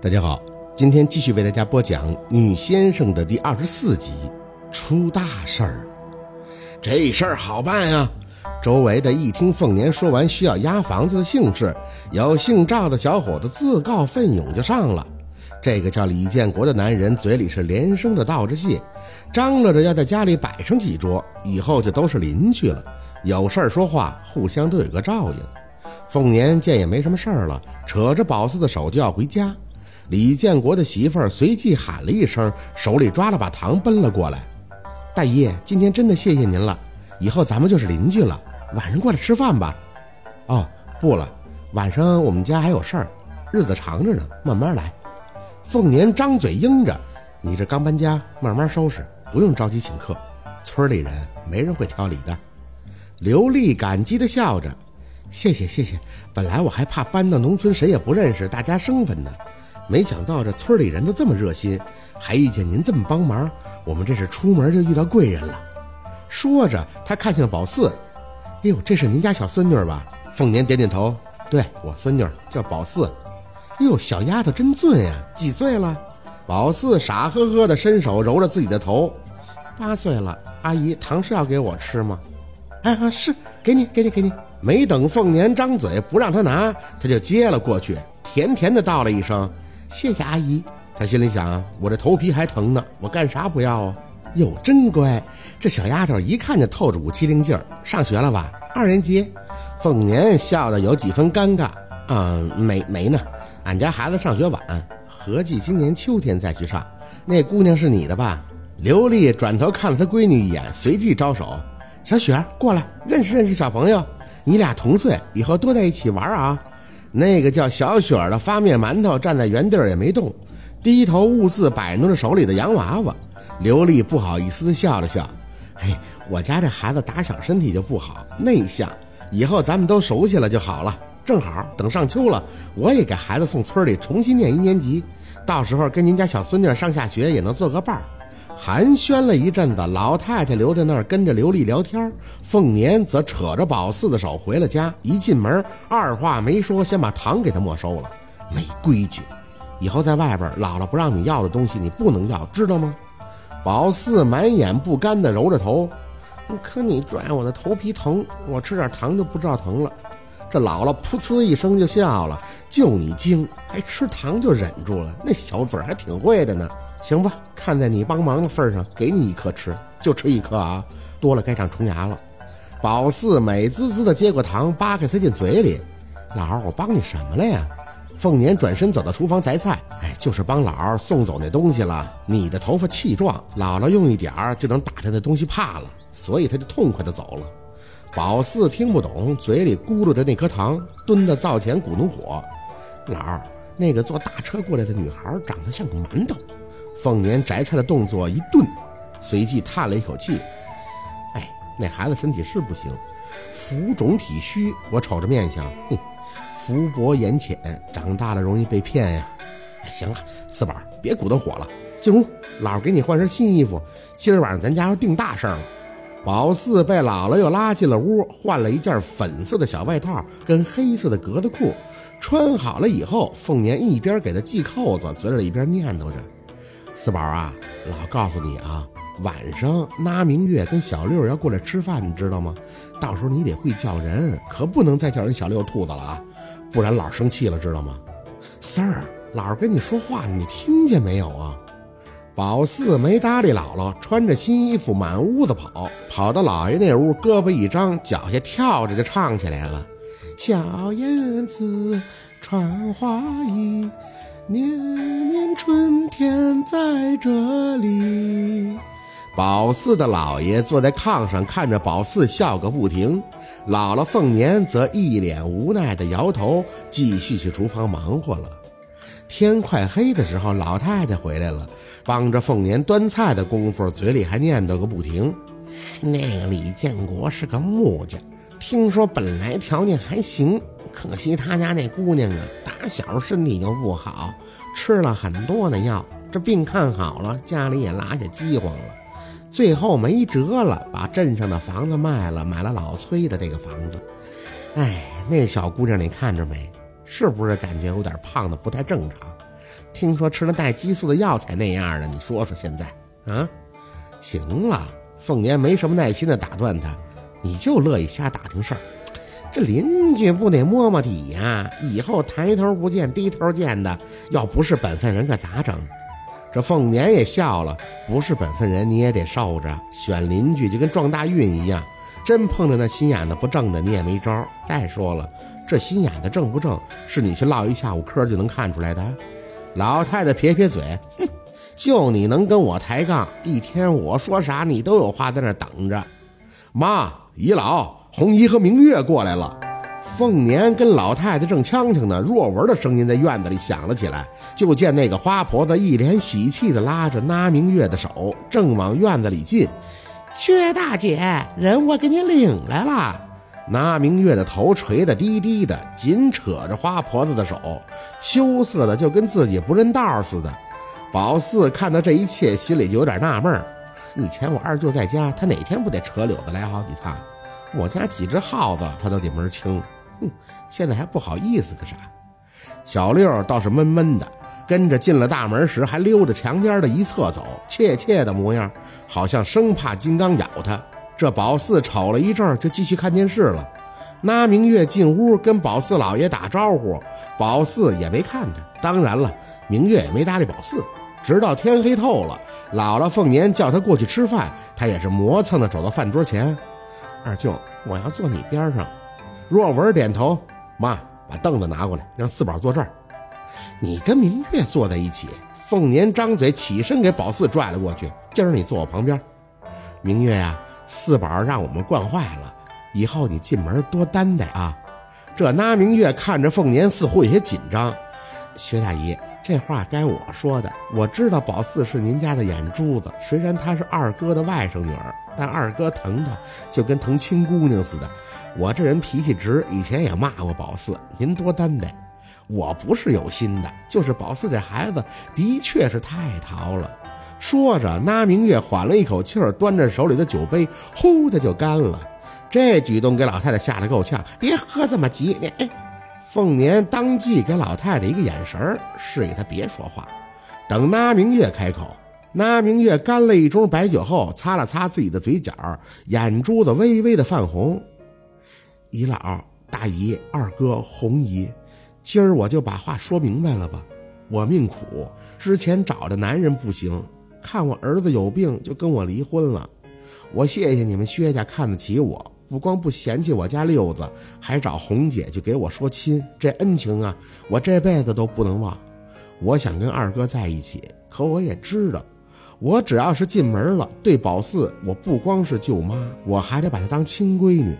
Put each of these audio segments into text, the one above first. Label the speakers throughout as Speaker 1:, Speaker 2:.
Speaker 1: 大家好，今天继续为大家播讲《女先生》的第二十四集。出大事儿，这事儿好办呀！周围的一听凤年说完需要押房子的姓氏，有姓赵的小伙子自告奋勇就上了。这个叫李建国的男人嘴里是连声的道着谢，张罗着要在家里摆上几桌，以后就都是邻居了。有事儿说话，互相都有个照应。凤年见也没什么事儿了，扯着宝四的手就要回家。李建国的媳妇儿随即喊了一声，手里抓了把糖奔了过来。大姨，今天真的谢谢您了，以后咱们就是邻居了，晚上过来吃饭吧。哦，不了，晚上我们家还有事儿，日子长着呢，慢慢来。凤年张嘴应着：“你这刚搬家，慢慢收拾，不用着急请客。村里人没人会挑理的。”刘丽感激地笑着：“谢谢谢谢，本来我还怕搬到农村谁也不认识，大家生分呢。”没想到这村里人都这么热心，还遇见您这么帮忙，我们这是出门就遇到贵人了。说着，他看向宝四：“哎呦，这是您家小孙女吧？”凤年点点头：“对我孙女叫宝四。”“哟，小丫头真俊呀，几岁了？”宝四傻呵呵地伸手揉着自己的头：“八岁了。”阿姨，糖是要给我吃吗？“啊，是，给你，给你，给你。”没等凤年张嘴不让他拿，他就接了过去，甜甜的道了一声。谢谢阿姨，他心里想：我这头皮还疼呢，我干啥不要啊？哟，真乖，这小丫头一看就透着股机灵劲儿。上学了吧？二年级。凤年笑得有几分尴尬。嗯，没没呢，俺家孩子上学晚，合计今年秋天再去上。那姑娘是你的吧？刘丽转头看了她闺女一眼，随即招手：“小雪过来，认识认识小朋友。你俩同岁，以后多在一起玩啊。”那个叫小雪儿的发面馒头站在原地儿也没动，低头兀自摆弄着手里的洋娃娃。刘丽不好意思笑了笑：“嘿，我家这孩子打小身体就不好，内向，以后咱们都熟悉了就好了。正好等上秋了，我也给孩子送村里重新念一年级，到时候跟您家小孙女上下学也能做个伴儿。”寒暄了一阵子，老太太留在那儿跟着刘丽聊天，凤年则扯着宝四的手回了家。一进门，二话没说，先把糖给他没收了。没规矩，以后在外边，姥姥不让你要的东西，你不能要，知道吗？宝四满眼不甘地揉着头，可你拽我的头皮疼，我吃点糖就不知道疼了。这姥姥噗呲一声就笑了，就你精，还吃糖就忍住了，那小嘴还挺会的呢。行吧，看在你帮忙的份上，给你一颗吃，就吃一颗啊，多了该长虫牙了。宝四美滋滋的接过糖，扒开塞进嘴里。老儿，我帮你什么了呀？凤年转身走到厨房摘菜，哎，就是帮老儿送走那东西了。你的头发气壮，姥姥用一点儿就能打着那东西怕了，所以他就痛快的走了。宝四听不懂，嘴里咕噜着那颗糖，蹲在灶前鼓弄火。老儿，那个坐大车过来的女孩长得像个馒头。凤年摘菜的动作一顿，随即叹了一口气：“哎，那孩子身体是不行，浮肿体虚。我瞅着面相，哼，福薄眼浅，长大了容易被骗呀。哎，行了，四宝，别鼓捣火了，进屋，姥儿给你换身新衣服。今儿晚上咱家要定大事了。”宝四被姥姥又拉进了屋，换了一件粉色的小外套跟黑色的格子裤，穿好了以后，凤年一边给他系扣子，嘴里一边念叨着。四宝啊，老告诉你啊，晚上拉明月跟小六要过来吃饭，你知道吗？到时候你得会叫人，可不能再叫人小六兔子了啊，不然老生气了，知道吗？四儿，姥跟你说话，你听见没有啊？宝四没搭理姥姥，穿着新衣服满屋子跑，跑到姥爷那屋，胳膊一张，脚下跳着就唱起来了：小燕子穿花衣。年年春天在这里。宝四的姥爷坐在炕上，看着宝四笑个不停。姥姥凤年则一脸无奈的摇头，继续去厨房忙活了。天快黑的时候，老太太回来了，帮着凤年端菜的功夫，嘴里还念叨个不停。那个李建国是个木匠，听说本来条件还行。可惜他家那姑娘啊，打小身体就不好，吃了很多的药，这病看好了，家里也拉下饥荒了，最后没辙了，把镇上的房子卖了，买了老崔的这个房子。哎，那小姑娘你看着没？是不是感觉有点胖的不太正常？听说吃了带激素的药才那样的，你说说现在啊？行了，凤年没什么耐心的打断他，你就乐意瞎打听事儿。这邻居不得摸摸底呀？以后抬头不见低头见的，要不是本分人可咋整？这凤年也笑了，不是本分人你也得受着。选邻居就跟撞大运一样，真碰着那心眼子不正的，你也没招。再说了，这心眼子正不正，是你去唠一下午嗑就能看出来的。老太太撇撇嘴，哼，就你能跟我抬杠，一天我说啥你都有话在那等着。妈，姨姥。红姨和明月过来了，凤年跟老太太正呛呛呢，若文的声音在院子里响了起来。就见那个花婆子一脸喜气地拉着那明月的手，正往院子里进。薛大姐，人我给你领来了。那明月的头垂得低低的，紧扯着花婆子的手，羞涩的就跟自己不认道似的。宝四看到这一切，心里就有点纳闷儿以前我二舅在家，他哪天不得扯柳子来好几趟？我家几只耗子，他都得门清。哼，现在还不好意思个啥？小六倒是闷闷的，跟着进了大门时，还溜着墙边的一侧走，怯怯的模样，好像生怕金刚咬他。这宝四瞅了一阵，就继续看电视了。那明月进屋跟宝四老爷打招呼，宝四也没看他。当然了，明月也没搭理宝四。直到天黑透了，姥姥凤年叫他过去吃饭，他也是磨蹭着走到饭桌前。二舅，我要坐你边上。若文点头。妈，把凳子拿过来，让四宝坐这儿。你跟明月坐在一起。凤年张嘴起身给宝四拽了过去。今儿你坐我旁边。明月呀，四宝让我们惯坏了，以后你进门多担待啊。这那明月看着凤年，似乎有些紧张。薛大姨。这话该我说的。我知道宝四是您家的眼珠子，虽然她是二哥的外甥女儿，但二哥疼她就跟疼亲姑娘似的。我这人脾气直，以前也骂过宝四，您多担待。我不是有心的，就是宝四这孩子的确是太淘了。说着，那明月缓了一口气儿，端着手里的酒杯，呼的就干了。这举动给老太太吓得够呛，别喝这么急，你哎。凤年当即给老太太一个眼神，示意她别说话。等那明月开口，那明月干了一盅白酒后，擦了擦自己的嘴角，眼珠子微微的泛红。姨姥、大姨、二哥、红姨，今儿我就把话说明白了吧。我命苦，之前找的男人不行，看我儿子有病，就跟我离婚了。我谢谢你们薛家看得起我。不光不嫌弃我家六子，还找红姐去给我说亲，这恩情啊，我这辈子都不能忘。我想跟二哥在一起，可我也知道，我只要是进门了，对宝四，我不光是舅妈，我还得把她当亲闺女。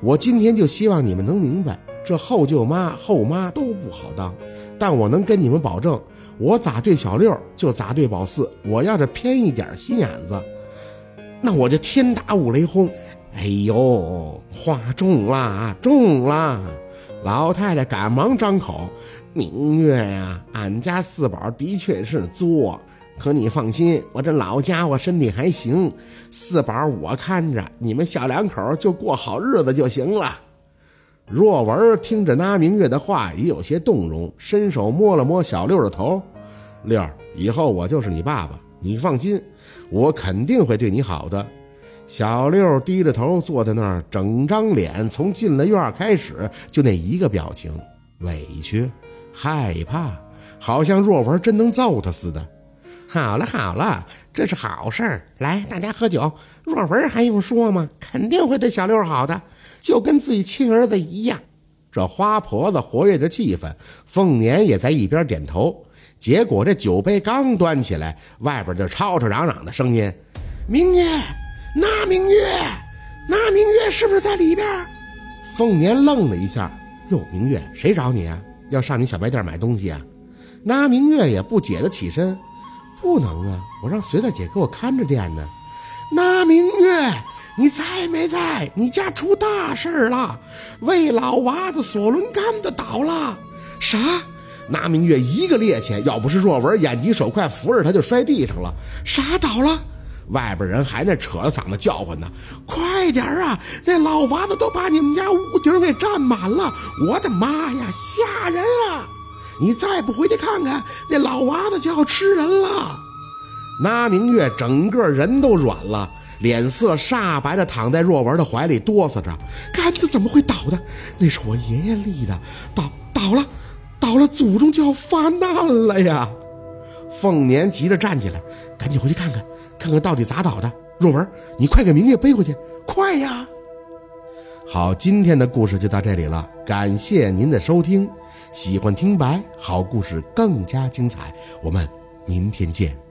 Speaker 1: 我今天就希望你们能明白，这后舅妈、后妈都不好当，但我能跟你们保证，我咋对小六就咋对宝四。我要是偏一点心眼子，那我就天打五雷轰。哎呦，话重了，重了！老太太赶忙张口：“明月呀，俺家四宝的确是作，可你放心，我这老家伙身体还行，四宝我看着，你们小两口就过好日子就行了。”若文听着那明月的话，也有些动容，伸手摸了摸小六的头：“六，以后我就是你爸爸，你放心，我肯定会对你好的。”小六低着头坐在那儿，整张脸从进了院儿开始就那一个表情：委屈、害怕，好像若文真能揍他似的。好了好了，这是好事儿，来大家喝酒。若文还用说吗？肯定会对小六好的，就跟自己亲儿子一样。这花婆子活跃着气氛，凤年也在一边点头。结果这酒杯刚端起来，外边就吵吵嚷嚷的。声音：“明月。”那明月，那明月是不是在里边？凤年愣了一下，哟，明月，谁找你啊？要上你小卖店买东西啊？那明月也不解的起身，不能啊，我让随大姐给我看着店呢。那明月，你在没在？你家出大事了，魏老娃子索伦杆子倒了。啥？那明月一个趔趄，要不是若文眼疾手快扶着他，就摔地上了。啥倒了？外边人还在扯着嗓子叫唤呢，快点啊！那老娃子都把你们家屋顶给占满了！我的妈呀，吓人啊！你再不回去看看，那老娃子就要吃人了。那明月整个人都软了，脸色煞白的躺在若文的怀里哆嗦着：“杆子怎么会倒的？那是我爷爷立的，倒倒了，倒了，祖宗就要发难了呀！”凤年急着站起来，赶紧回去看看，看看到底咋倒的。若文，你快给明月背回去，快呀！好，今天的故事就到这里了，感谢您的收听。喜欢听白好故事更加精彩，我们明天见。